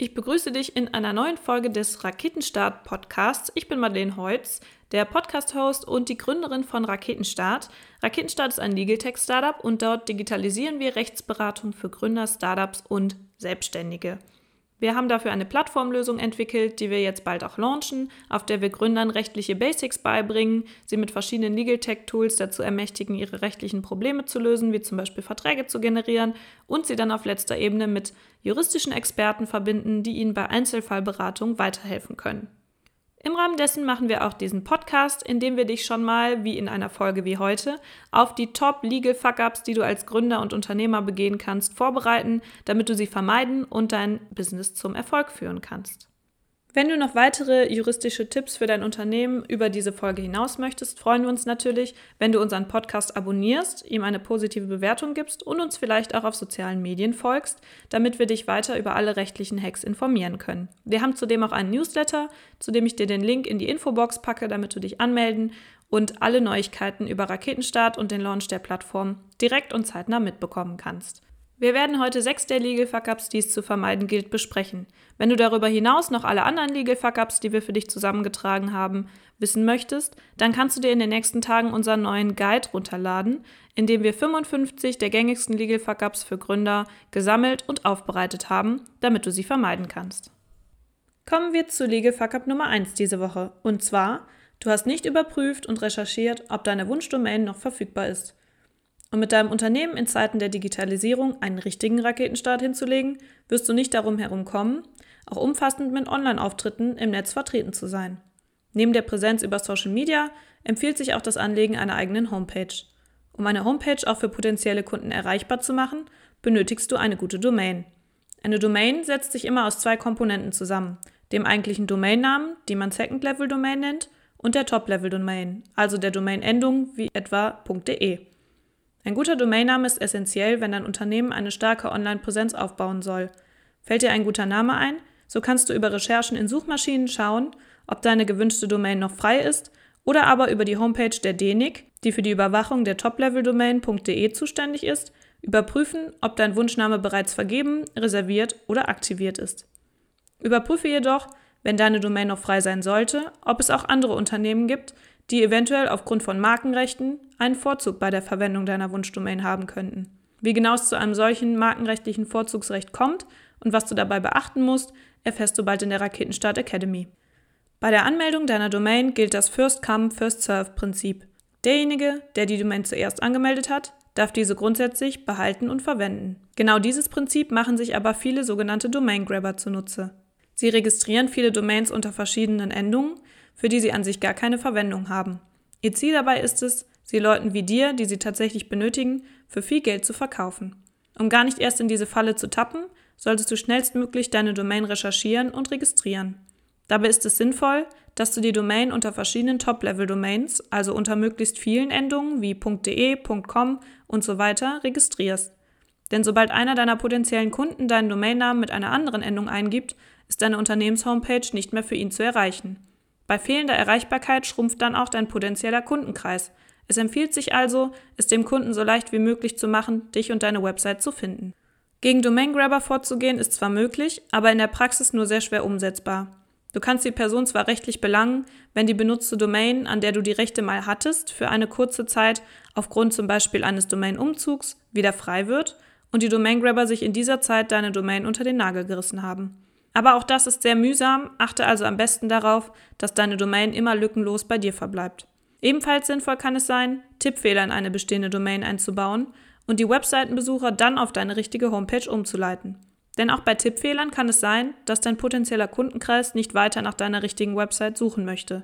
Ich begrüße dich in einer neuen Folge des Raketenstart Podcasts. Ich bin Madeleine Heutz, der Podcast-Host und die Gründerin von Raketenstart. Raketenstart ist ein Legal Tech Startup und dort digitalisieren wir Rechtsberatung für Gründer, Startups und Selbstständige. Wir haben dafür eine Plattformlösung entwickelt, die wir jetzt bald auch launchen, auf der wir Gründern rechtliche Basics beibringen, sie mit verschiedenen Legal Tech Tools dazu ermächtigen, ihre rechtlichen Probleme zu lösen, wie zum Beispiel Verträge zu generieren und sie dann auf letzter Ebene mit juristischen Experten verbinden, die ihnen bei Einzelfallberatung weiterhelfen können. Im Rahmen dessen machen wir auch diesen Podcast, in dem wir dich schon mal, wie in einer Folge wie heute, auf die Top Legal Fuck-Ups, die du als Gründer und Unternehmer begehen kannst, vorbereiten, damit du sie vermeiden und dein Business zum Erfolg führen kannst. Wenn du noch weitere juristische Tipps für dein Unternehmen über diese Folge hinaus möchtest, freuen wir uns natürlich, wenn du unseren Podcast abonnierst, ihm eine positive Bewertung gibst und uns vielleicht auch auf sozialen Medien folgst, damit wir dich weiter über alle rechtlichen Hacks informieren können. Wir haben zudem auch einen Newsletter, zu dem ich dir den Link in die Infobox packe, damit du dich anmelden und alle Neuigkeiten über Raketenstart und den Launch der Plattform direkt und zeitnah mitbekommen kannst. Wir werden heute sechs der Legal Fuck-Ups, die es zu vermeiden gilt, besprechen. Wenn du darüber hinaus noch alle anderen Legal Fuck-Ups, die wir für dich zusammengetragen haben, wissen möchtest, dann kannst du dir in den nächsten Tagen unseren neuen Guide runterladen, in dem wir 55 der gängigsten Legal Fuck-Ups für Gründer gesammelt und aufbereitet haben, damit du sie vermeiden kannst. Kommen wir zu Legal Fuck-Up Nummer 1 diese Woche. Und zwar, du hast nicht überprüft und recherchiert, ob deine Wunschdomain noch verfügbar ist. Um mit deinem Unternehmen in Zeiten der Digitalisierung einen richtigen Raketenstart hinzulegen, wirst du nicht darum herumkommen, auch umfassend mit Online-Auftritten im Netz vertreten zu sein. Neben der Präsenz über Social Media empfiehlt sich auch das Anlegen einer eigenen Homepage. Um eine Homepage auch für potenzielle Kunden erreichbar zu machen, benötigst du eine gute Domain. Eine Domain setzt sich immer aus zwei Komponenten zusammen, dem eigentlichen Domainnamen, die man Second-Level-Domain nennt, und der Top-Level-Domain, also der Domain-Endung wie etwa .de. Ein guter Domainname ist essentiell, wenn dein Unternehmen eine starke Online-Präsenz aufbauen soll. Fällt dir ein guter Name ein, so kannst du über Recherchen in Suchmaschinen schauen, ob deine gewünschte Domain noch frei ist oder aber über die Homepage der DENIC, die für die Überwachung der Top-Level-Domain.de zuständig ist, überprüfen, ob dein Wunschname bereits vergeben, reserviert oder aktiviert ist. Überprüfe jedoch, wenn deine Domain noch frei sein sollte, ob es auch andere Unternehmen gibt, die eventuell aufgrund von Markenrechten einen Vorzug bei der Verwendung deiner Wunschdomain haben könnten. Wie genau es zu einem solchen markenrechtlichen Vorzugsrecht kommt und was du dabei beachten musst, erfährst du bald in der Raketenstart Academy. Bei der Anmeldung deiner Domain gilt das First-Come, First-Serve-Prinzip. Derjenige, der die Domain zuerst angemeldet hat, darf diese grundsätzlich behalten und verwenden. Genau dieses Prinzip machen sich aber viele sogenannte Domain-Grabber zunutze. Sie registrieren viele Domains unter verschiedenen Endungen, für die sie an sich gar keine Verwendung haben. Ihr Ziel dabei ist es, sie Leuten wie dir, die sie tatsächlich benötigen, für viel Geld zu verkaufen. Um gar nicht erst in diese Falle zu tappen, solltest du schnellstmöglich deine Domain recherchieren und registrieren. Dabei ist es sinnvoll, dass du die Domain unter verschiedenen Top-Level-Domains, also unter möglichst vielen Endungen wie .de, .com und so weiter, registrierst. Denn sobald einer deiner potenziellen Kunden deinen Domainnamen mit einer anderen Endung eingibt, ist deine Unternehmenshomepage nicht mehr für ihn zu erreichen. Bei fehlender Erreichbarkeit schrumpft dann auch dein potenzieller Kundenkreis. Es empfiehlt sich also, es dem Kunden so leicht wie möglich zu machen, dich und deine Website zu finden. Gegen Domain Grabber vorzugehen ist zwar möglich, aber in der Praxis nur sehr schwer umsetzbar. Du kannst die Person zwar rechtlich belangen, wenn die benutzte Domain, an der du die Rechte mal hattest, für eine kurze Zeit aufgrund zum Beispiel eines Domain-Umzugs wieder frei wird und die Domain Grabber sich in dieser Zeit deine Domain unter den Nagel gerissen haben. Aber auch das ist sehr mühsam, achte also am besten darauf, dass deine Domain immer lückenlos bei dir verbleibt. Ebenfalls sinnvoll kann es sein, Tippfehler in eine bestehende Domain einzubauen und die Webseitenbesucher dann auf deine richtige Homepage umzuleiten. Denn auch bei Tippfehlern kann es sein, dass dein potenzieller Kundenkreis nicht weiter nach deiner richtigen Website suchen möchte.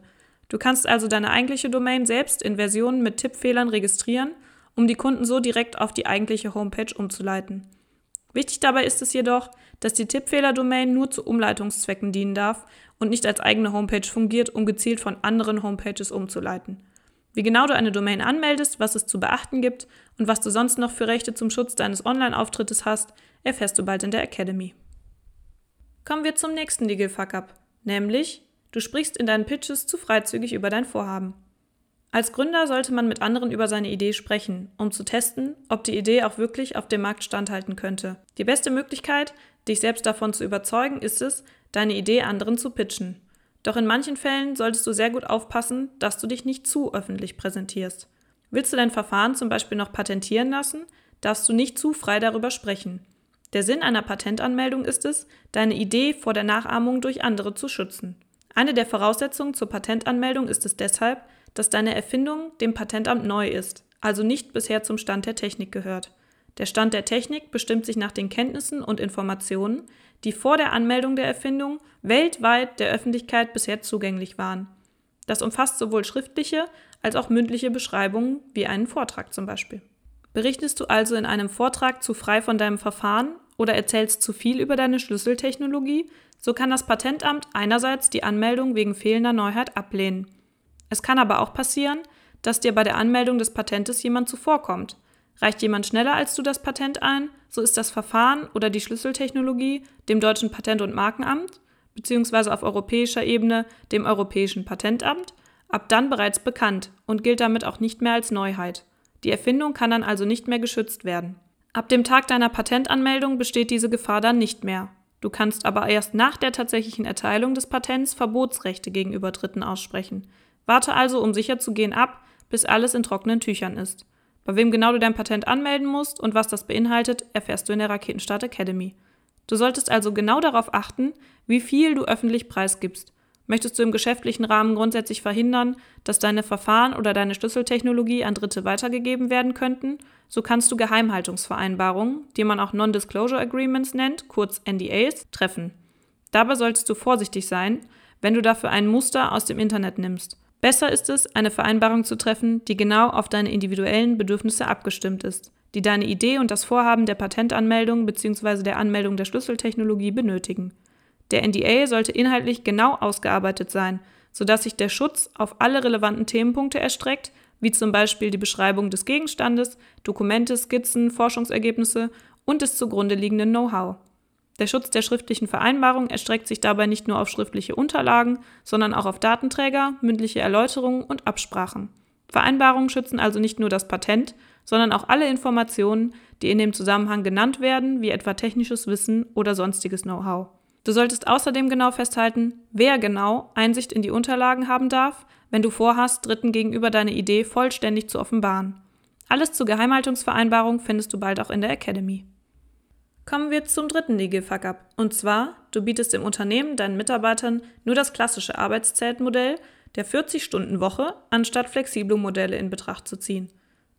Du kannst also deine eigentliche Domain selbst in Versionen mit Tippfehlern registrieren, um die Kunden so direkt auf die eigentliche Homepage umzuleiten. Wichtig dabei ist es jedoch, dass die Tippfehler-Domain nur zu Umleitungszwecken dienen darf und nicht als eigene Homepage fungiert, um gezielt von anderen Homepages umzuleiten. Wie genau du eine Domain anmeldest, was es zu beachten gibt und was du sonst noch für Rechte zum Schutz deines Online-Auftrittes hast, erfährst du bald in der Academy. Kommen wir zum nächsten Legal Fuck-Up, nämlich du sprichst in deinen Pitches zu freizügig über dein Vorhaben. Als Gründer sollte man mit anderen über seine Idee sprechen, um zu testen, ob die Idee auch wirklich auf dem Markt standhalten könnte. Die beste Möglichkeit, dich selbst davon zu überzeugen, ist es, deine Idee anderen zu pitchen. Doch in manchen Fällen solltest du sehr gut aufpassen, dass du dich nicht zu öffentlich präsentierst. Willst du dein Verfahren zum Beispiel noch patentieren lassen, darfst du nicht zu frei darüber sprechen. Der Sinn einer Patentanmeldung ist es, deine Idee vor der Nachahmung durch andere zu schützen. Eine der Voraussetzungen zur Patentanmeldung ist es deshalb, dass deine Erfindung dem Patentamt neu ist, also nicht bisher zum Stand der Technik gehört. Der Stand der Technik bestimmt sich nach den Kenntnissen und Informationen, die vor der Anmeldung der Erfindung weltweit der Öffentlichkeit bisher zugänglich waren. Das umfasst sowohl schriftliche als auch mündliche Beschreibungen, wie einen Vortrag zum Beispiel. Berichtest du also in einem Vortrag zu frei von deinem Verfahren oder erzählst zu viel über deine Schlüsseltechnologie, so kann das Patentamt einerseits die Anmeldung wegen fehlender Neuheit ablehnen es kann aber auch passieren, dass dir bei der Anmeldung des Patentes jemand zuvorkommt. Reicht jemand schneller als du das Patent ein, so ist das Verfahren oder die Schlüsseltechnologie dem deutschen Patent- und Markenamt bzw. auf europäischer Ebene dem Europäischen Patentamt ab dann bereits bekannt und gilt damit auch nicht mehr als Neuheit. Die Erfindung kann dann also nicht mehr geschützt werden. Ab dem Tag deiner Patentanmeldung besteht diese Gefahr dann nicht mehr. Du kannst aber erst nach der tatsächlichen Erteilung des Patents Verbotsrechte gegenüber Dritten aussprechen. Warte also, um sicher zu gehen, ab, bis alles in trockenen Tüchern ist. Bei wem genau du dein Patent anmelden musst und was das beinhaltet, erfährst du in der Raketenstart Academy. Du solltest also genau darauf achten, wie viel du öffentlich preisgibst. Möchtest du im geschäftlichen Rahmen grundsätzlich verhindern, dass deine Verfahren oder deine Schlüsseltechnologie an Dritte weitergegeben werden könnten, so kannst du Geheimhaltungsvereinbarungen, die man auch Non-Disclosure Agreements nennt, kurz NDAs, treffen. Dabei solltest du vorsichtig sein, wenn du dafür ein Muster aus dem Internet nimmst. Besser ist es, eine Vereinbarung zu treffen, die genau auf deine individuellen Bedürfnisse abgestimmt ist, die deine Idee und das Vorhaben der Patentanmeldung bzw. der Anmeldung der Schlüsseltechnologie benötigen. Der NDA sollte inhaltlich genau ausgearbeitet sein, sodass sich der Schutz auf alle relevanten Themenpunkte erstreckt, wie zum Beispiel die Beschreibung des Gegenstandes, Dokumente, Skizzen, Forschungsergebnisse und des zugrunde liegenden Know-how. Der Schutz der schriftlichen Vereinbarung erstreckt sich dabei nicht nur auf schriftliche Unterlagen, sondern auch auf Datenträger, mündliche Erläuterungen und Absprachen. Vereinbarungen schützen also nicht nur das Patent, sondern auch alle Informationen, die in dem Zusammenhang genannt werden, wie etwa technisches Wissen oder sonstiges Know-how. Du solltest außerdem genau festhalten, wer genau Einsicht in die Unterlagen haben darf, wenn du vorhast, Dritten gegenüber deine Idee vollständig zu offenbaren. Alles zur Geheimhaltungsvereinbarung findest du bald auch in der Academy. Kommen wir zum dritten Legal Fuck-up. Und zwar, du bietest im Unternehmen deinen Mitarbeitern nur das klassische Arbeitszeitmodell der 40-Stunden-Woche anstatt flexible Modelle in Betracht zu ziehen.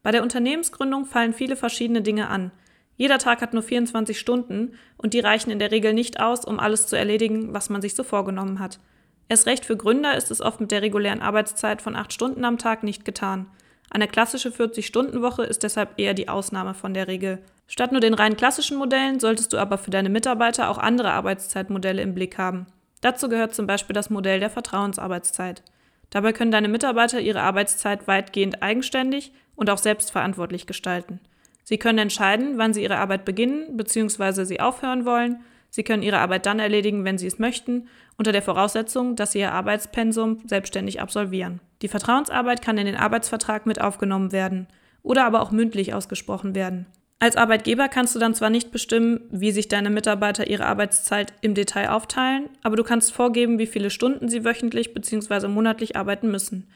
Bei der Unternehmensgründung fallen viele verschiedene Dinge an. Jeder Tag hat nur 24 Stunden und die reichen in der Regel nicht aus, um alles zu erledigen, was man sich so vorgenommen hat. Erst recht für Gründer ist es oft mit der regulären Arbeitszeit von 8 Stunden am Tag nicht getan. Eine klassische 40-Stunden-Woche ist deshalb eher die Ausnahme von der Regel. Statt nur den rein klassischen Modellen solltest du aber für deine Mitarbeiter auch andere Arbeitszeitmodelle im Blick haben. Dazu gehört zum Beispiel das Modell der Vertrauensarbeitszeit. Dabei können deine Mitarbeiter ihre Arbeitszeit weitgehend eigenständig und auch selbstverantwortlich gestalten. Sie können entscheiden, wann sie ihre Arbeit beginnen bzw. sie aufhören wollen. Sie können ihre Arbeit dann erledigen, wenn sie es möchten, unter der Voraussetzung, dass sie ihr Arbeitspensum selbstständig absolvieren. Die Vertrauensarbeit kann in den Arbeitsvertrag mit aufgenommen werden oder aber auch mündlich ausgesprochen werden. Als Arbeitgeber kannst du dann zwar nicht bestimmen, wie sich deine Mitarbeiter ihre Arbeitszeit im Detail aufteilen, aber du kannst vorgeben, wie viele Stunden sie wöchentlich bzw. monatlich arbeiten müssen.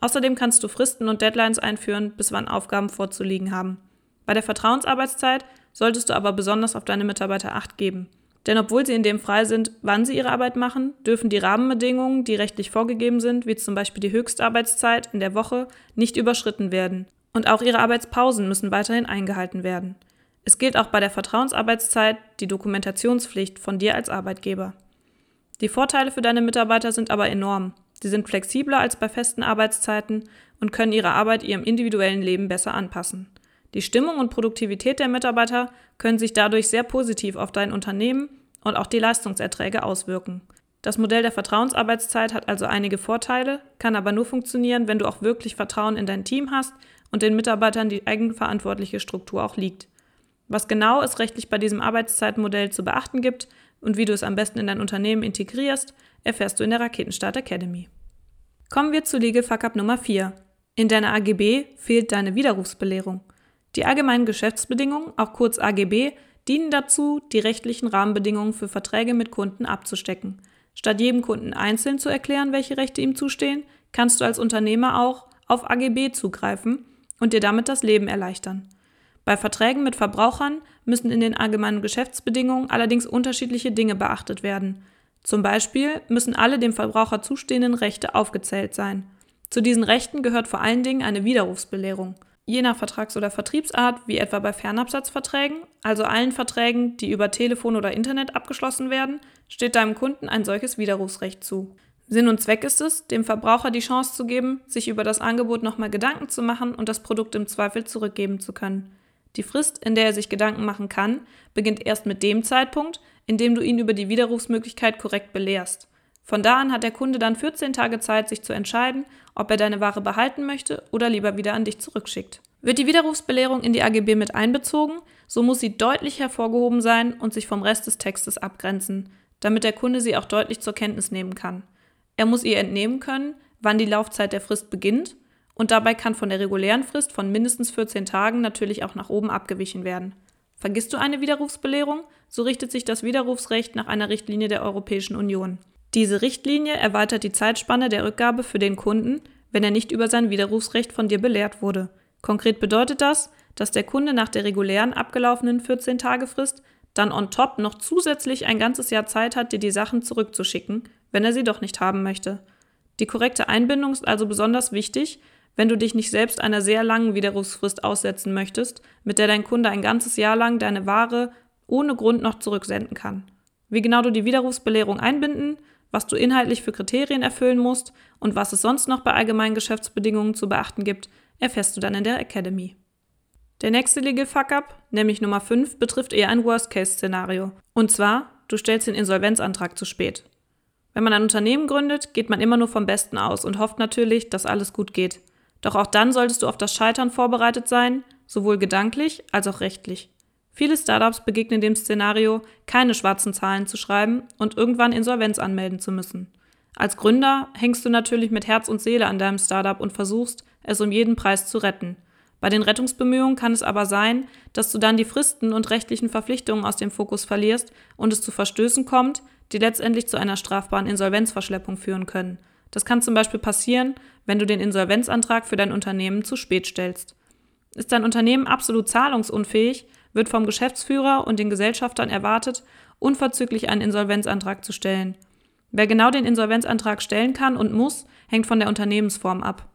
Außerdem kannst du Fristen und Deadlines einführen, bis wann Aufgaben vorzuliegen haben. Bei der Vertrauensarbeitszeit solltest du aber besonders auf deine Mitarbeiter acht geben. Denn obwohl sie in dem frei sind, wann sie ihre Arbeit machen, dürfen die Rahmenbedingungen, die rechtlich vorgegeben sind, wie zum Beispiel die Höchstarbeitszeit in der Woche, nicht überschritten werden. Und auch ihre Arbeitspausen müssen weiterhin eingehalten werden. Es gilt auch bei der Vertrauensarbeitszeit die Dokumentationspflicht von dir als Arbeitgeber. Die Vorteile für deine Mitarbeiter sind aber enorm. Sie sind flexibler als bei festen Arbeitszeiten und können ihre Arbeit ihrem individuellen Leben besser anpassen. Die Stimmung und Produktivität der Mitarbeiter können sich dadurch sehr positiv auf dein Unternehmen und auch die Leistungserträge auswirken. Das Modell der Vertrauensarbeitszeit hat also einige Vorteile, kann aber nur funktionieren, wenn du auch wirklich Vertrauen in dein Team hast und den Mitarbeitern die eigenverantwortliche Struktur auch liegt. Was genau es rechtlich bei diesem Arbeitszeitmodell zu beachten gibt und wie du es am besten in dein Unternehmen integrierst, erfährst du in der Raketenstart Academy. Kommen wir zu Legal Fuck Up Nummer 4. In deiner AGB fehlt deine Widerrufsbelehrung. Die allgemeinen Geschäftsbedingungen, auch kurz AGB, dienen dazu, die rechtlichen Rahmenbedingungen für Verträge mit Kunden abzustecken. Statt jedem Kunden einzeln zu erklären, welche Rechte ihm zustehen, kannst du als Unternehmer auch auf AGB zugreifen und dir damit das Leben erleichtern. Bei Verträgen mit Verbrauchern müssen in den allgemeinen Geschäftsbedingungen allerdings unterschiedliche Dinge beachtet werden. Zum Beispiel müssen alle dem Verbraucher zustehenden Rechte aufgezählt sein. Zu diesen Rechten gehört vor allen Dingen eine Widerrufsbelehrung. Je nach Vertrags- oder Vertriebsart, wie etwa bei Fernabsatzverträgen, also allen Verträgen, die über Telefon oder Internet abgeschlossen werden, steht deinem Kunden ein solches Widerrufsrecht zu. Sinn und Zweck ist es, dem Verbraucher die Chance zu geben, sich über das Angebot nochmal Gedanken zu machen und das Produkt im Zweifel zurückgeben zu können. Die Frist, in der er sich Gedanken machen kann, beginnt erst mit dem Zeitpunkt, in dem du ihn über die Widerrufsmöglichkeit korrekt belehrst. Von da an hat der Kunde dann 14 Tage Zeit, sich zu entscheiden, ob er deine Ware behalten möchte oder lieber wieder an dich zurückschickt. Wird die Widerrufsbelehrung in die AGB mit einbezogen, so muss sie deutlich hervorgehoben sein und sich vom Rest des Textes abgrenzen, damit der Kunde sie auch deutlich zur Kenntnis nehmen kann. Er muss ihr entnehmen können, wann die Laufzeit der Frist beginnt und dabei kann von der regulären Frist von mindestens 14 Tagen natürlich auch nach oben abgewichen werden. Vergisst du eine Widerrufsbelehrung, so richtet sich das Widerrufsrecht nach einer Richtlinie der Europäischen Union. Diese Richtlinie erweitert die Zeitspanne der Rückgabe für den Kunden, wenn er nicht über sein Widerrufsrecht von dir belehrt wurde. Konkret bedeutet das, dass der Kunde nach der regulären abgelaufenen 14-Tage-Frist dann on top noch zusätzlich ein ganzes Jahr Zeit hat, dir die Sachen zurückzuschicken, wenn er sie doch nicht haben möchte. Die korrekte Einbindung ist also besonders wichtig, wenn du dich nicht selbst einer sehr langen Widerrufsfrist aussetzen möchtest, mit der dein Kunde ein ganzes Jahr lang deine Ware ohne Grund noch zurücksenden kann. Wie genau du die Widerrufsbelehrung einbinden, was du inhaltlich für Kriterien erfüllen musst und was es sonst noch bei allgemeinen Geschäftsbedingungen zu beachten gibt, erfährst du dann in der Academy. Der nächste Legal Fuck-up, nämlich Nummer 5, betrifft eher ein Worst-Case-Szenario. Und zwar, du stellst den Insolvenzantrag zu spät. Wenn man ein Unternehmen gründet, geht man immer nur vom Besten aus und hofft natürlich, dass alles gut geht. Doch auch dann solltest du auf das Scheitern vorbereitet sein, sowohl gedanklich als auch rechtlich. Viele Startups begegnen dem Szenario, keine schwarzen Zahlen zu schreiben und irgendwann Insolvenz anmelden zu müssen. Als Gründer hängst du natürlich mit Herz und Seele an deinem Startup und versuchst, es um jeden Preis zu retten. Bei den Rettungsbemühungen kann es aber sein, dass du dann die Fristen und rechtlichen Verpflichtungen aus dem Fokus verlierst und es zu Verstößen kommt, die letztendlich zu einer strafbaren Insolvenzverschleppung führen können. Das kann zum Beispiel passieren, wenn du den Insolvenzantrag für dein Unternehmen zu spät stellst. Ist dein Unternehmen absolut zahlungsunfähig, wird vom Geschäftsführer und den Gesellschaftern erwartet, unverzüglich einen Insolvenzantrag zu stellen. Wer genau den Insolvenzantrag stellen kann und muss, hängt von der Unternehmensform ab.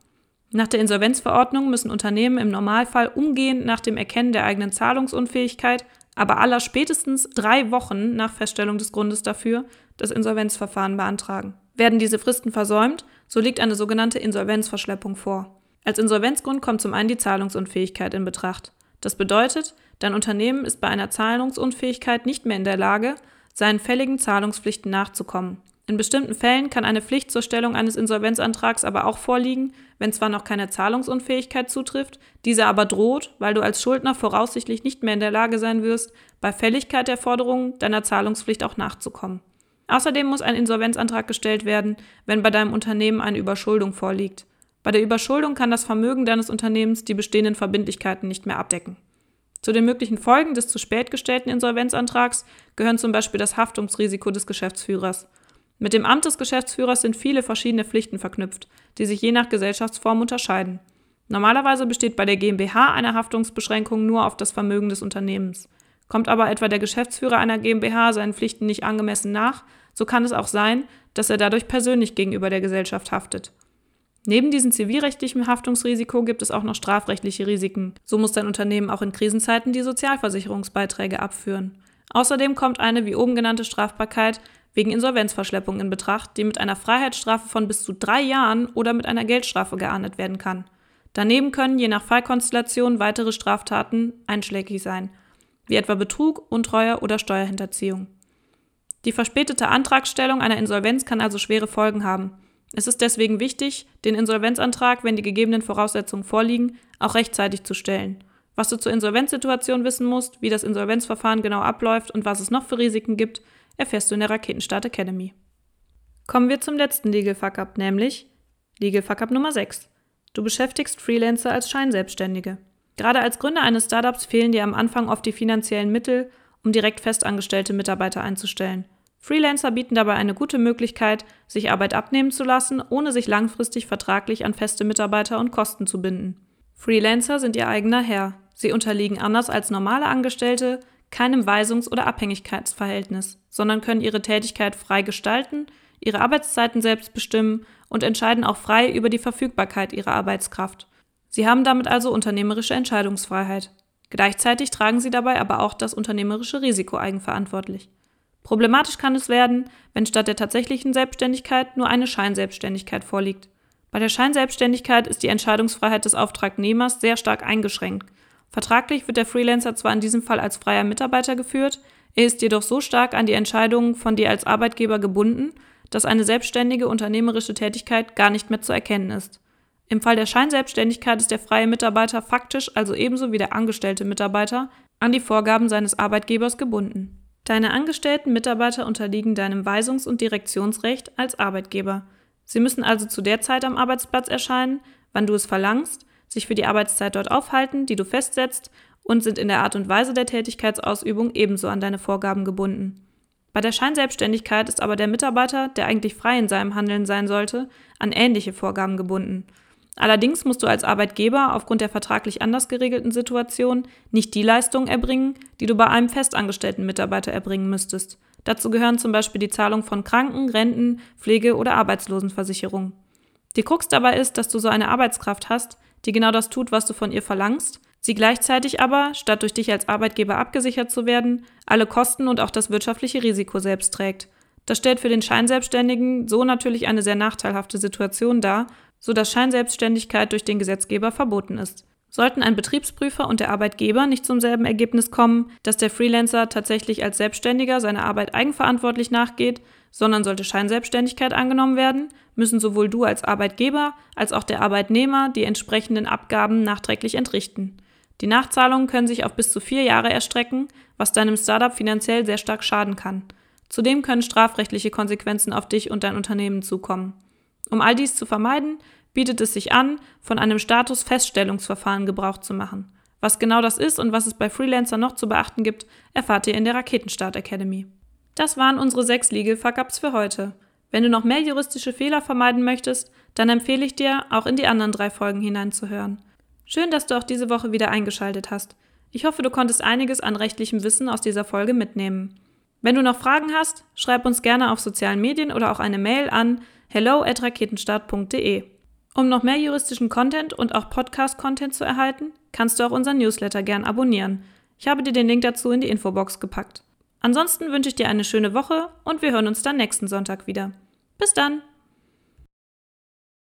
Nach der Insolvenzverordnung müssen Unternehmen im Normalfall umgehend nach dem Erkennen der eigenen Zahlungsunfähigkeit, aber aller spätestens drei Wochen nach Feststellung des Grundes dafür, das Insolvenzverfahren beantragen. Werden diese Fristen versäumt, so liegt eine sogenannte Insolvenzverschleppung vor. Als Insolvenzgrund kommt zum einen die Zahlungsunfähigkeit in Betracht. Das bedeutet, dein Unternehmen ist bei einer Zahlungsunfähigkeit nicht mehr in der Lage, seinen fälligen Zahlungspflichten nachzukommen. In bestimmten Fällen kann eine Pflicht zur Stellung eines Insolvenzantrags aber auch vorliegen, wenn zwar noch keine Zahlungsunfähigkeit zutrifft, diese aber droht, weil du als Schuldner voraussichtlich nicht mehr in der Lage sein wirst, bei Fälligkeit der Forderungen deiner Zahlungspflicht auch nachzukommen. Außerdem muss ein Insolvenzantrag gestellt werden, wenn bei deinem Unternehmen eine Überschuldung vorliegt. Bei der Überschuldung kann das Vermögen deines Unternehmens die bestehenden Verbindlichkeiten nicht mehr abdecken. Zu den möglichen Folgen des zu spät gestellten Insolvenzantrags gehören zum Beispiel das Haftungsrisiko des Geschäftsführers. Mit dem Amt des Geschäftsführers sind viele verschiedene Pflichten verknüpft, die sich je nach Gesellschaftsform unterscheiden. Normalerweise besteht bei der GmbH eine Haftungsbeschränkung nur auf das Vermögen des Unternehmens. Kommt aber etwa der Geschäftsführer einer GmbH seinen Pflichten nicht angemessen nach, so kann es auch sein, dass er dadurch persönlich gegenüber der Gesellschaft haftet. Neben diesem zivilrechtlichen Haftungsrisiko gibt es auch noch strafrechtliche Risiken. So muss dein Unternehmen auch in Krisenzeiten die Sozialversicherungsbeiträge abführen. Außerdem kommt eine wie oben genannte Strafbarkeit wegen Insolvenzverschleppung in Betracht, die mit einer Freiheitsstrafe von bis zu drei Jahren oder mit einer Geldstrafe geahndet werden kann. Daneben können je nach Fallkonstellation weitere Straftaten einschlägig sein, wie etwa Betrug, Untreue oder Steuerhinterziehung. Die verspätete Antragstellung einer Insolvenz kann also schwere Folgen haben. Es ist deswegen wichtig, den Insolvenzantrag, wenn die gegebenen Voraussetzungen vorliegen, auch rechtzeitig zu stellen. Was du zur Insolvenzsituation wissen musst, wie das Insolvenzverfahren genau abläuft und was es noch für Risiken gibt, erfährst du in der Raketenstart Academy. Kommen wir zum letzten Legal Fuck Up, nämlich Legal Fuck Up Nummer 6. Du beschäftigst Freelancer als Scheinselbstständige. Gerade als Gründer eines Startups fehlen dir am Anfang oft die finanziellen Mittel, um direkt festangestellte Mitarbeiter einzustellen. Freelancer bieten dabei eine gute Möglichkeit, sich Arbeit abnehmen zu lassen, ohne sich langfristig vertraglich an feste Mitarbeiter und Kosten zu binden. Freelancer sind ihr eigener Herr. Sie unterliegen anders als normale Angestellte keinem Weisungs- oder Abhängigkeitsverhältnis, sondern können ihre Tätigkeit frei gestalten, ihre Arbeitszeiten selbst bestimmen und entscheiden auch frei über die Verfügbarkeit ihrer Arbeitskraft. Sie haben damit also unternehmerische Entscheidungsfreiheit. Gleichzeitig tragen sie dabei aber auch das unternehmerische Risiko eigenverantwortlich. Problematisch kann es werden, wenn statt der tatsächlichen Selbstständigkeit nur eine Scheinselbstständigkeit vorliegt. Bei der Scheinselbstständigkeit ist die Entscheidungsfreiheit des Auftragnehmers sehr stark eingeschränkt. Vertraglich wird der Freelancer zwar in diesem Fall als freier Mitarbeiter geführt, er ist jedoch so stark an die Entscheidungen von dir als Arbeitgeber gebunden, dass eine selbstständige unternehmerische Tätigkeit gar nicht mehr zu erkennen ist. Im Fall der Scheinselbstständigkeit ist der freie Mitarbeiter faktisch also ebenso wie der angestellte Mitarbeiter an die Vorgaben seines Arbeitgebers gebunden. Deine angestellten Mitarbeiter unterliegen deinem Weisungs- und Direktionsrecht als Arbeitgeber. Sie müssen also zu der Zeit am Arbeitsplatz erscheinen, wann du es verlangst, sich für die Arbeitszeit dort aufhalten, die du festsetzt, und sind in der Art und Weise der Tätigkeitsausübung ebenso an deine Vorgaben gebunden. Bei der Scheinselbstständigkeit ist aber der Mitarbeiter, der eigentlich frei in seinem Handeln sein sollte, an ähnliche Vorgaben gebunden. Allerdings musst du als Arbeitgeber aufgrund der vertraglich anders geregelten Situation nicht die Leistungen erbringen, die du bei einem festangestellten Mitarbeiter erbringen müsstest. Dazu gehören zum Beispiel die Zahlung von Kranken-, Renten-, Pflege- oder Arbeitslosenversicherung. Die Krux dabei ist, dass du so eine Arbeitskraft hast, die genau das tut, was du von ihr verlangst, sie gleichzeitig aber, statt durch dich als Arbeitgeber abgesichert zu werden, alle Kosten und auch das wirtschaftliche Risiko selbst trägt. Das stellt für den Scheinselbstständigen so natürlich eine sehr nachteilhafte Situation dar so dass Scheinselbstständigkeit durch den Gesetzgeber verboten ist. Sollten ein Betriebsprüfer und der Arbeitgeber nicht zum selben Ergebnis kommen, dass der Freelancer tatsächlich als Selbstständiger seiner Arbeit eigenverantwortlich nachgeht, sondern sollte Scheinselbstständigkeit angenommen werden, müssen sowohl du als Arbeitgeber als auch der Arbeitnehmer die entsprechenden Abgaben nachträglich entrichten. Die Nachzahlungen können sich auf bis zu vier Jahre erstrecken, was deinem Startup finanziell sehr stark schaden kann. Zudem können strafrechtliche Konsequenzen auf dich und dein Unternehmen zukommen. Um all dies zu vermeiden, bietet es sich an, von einem Statusfeststellungsverfahren Gebrauch zu machen. Was genau das ist und was es bei Freelancer noch zu beachten gibt, erfahrt ihr in der Raketenstart Academy. Das waren unsere sechs Legal Fuck-Ups für heute. Wenn du noch mehr juristische Fehler vermeiden möchtest, dann empfehle ich dir, auch in die anderen drei Folgen hineinzuhören. Schön, dass du auch diese Woche wieder eingeschaltet hast. Ich hoffe, du konntest einiges an rechtlichem Wissen aus dieser Folge mitnehmen. Wenn du noch Fragen hast, schreib uns gerne auf sozialen Medien oder auch eine Mail an hello@raketenstart.de. Um noch mehr juristischen Content und auch Podcast-Content zu erhalten, kannst du auch unseren Newsletter gern abonnieren. Ich habe dir den Link dazu in die Infobox gepackt. Ansonsten wünsche ich dir eine schöne Woche und wir hören uns dann nächsten Sonntag wieder. Bis dann!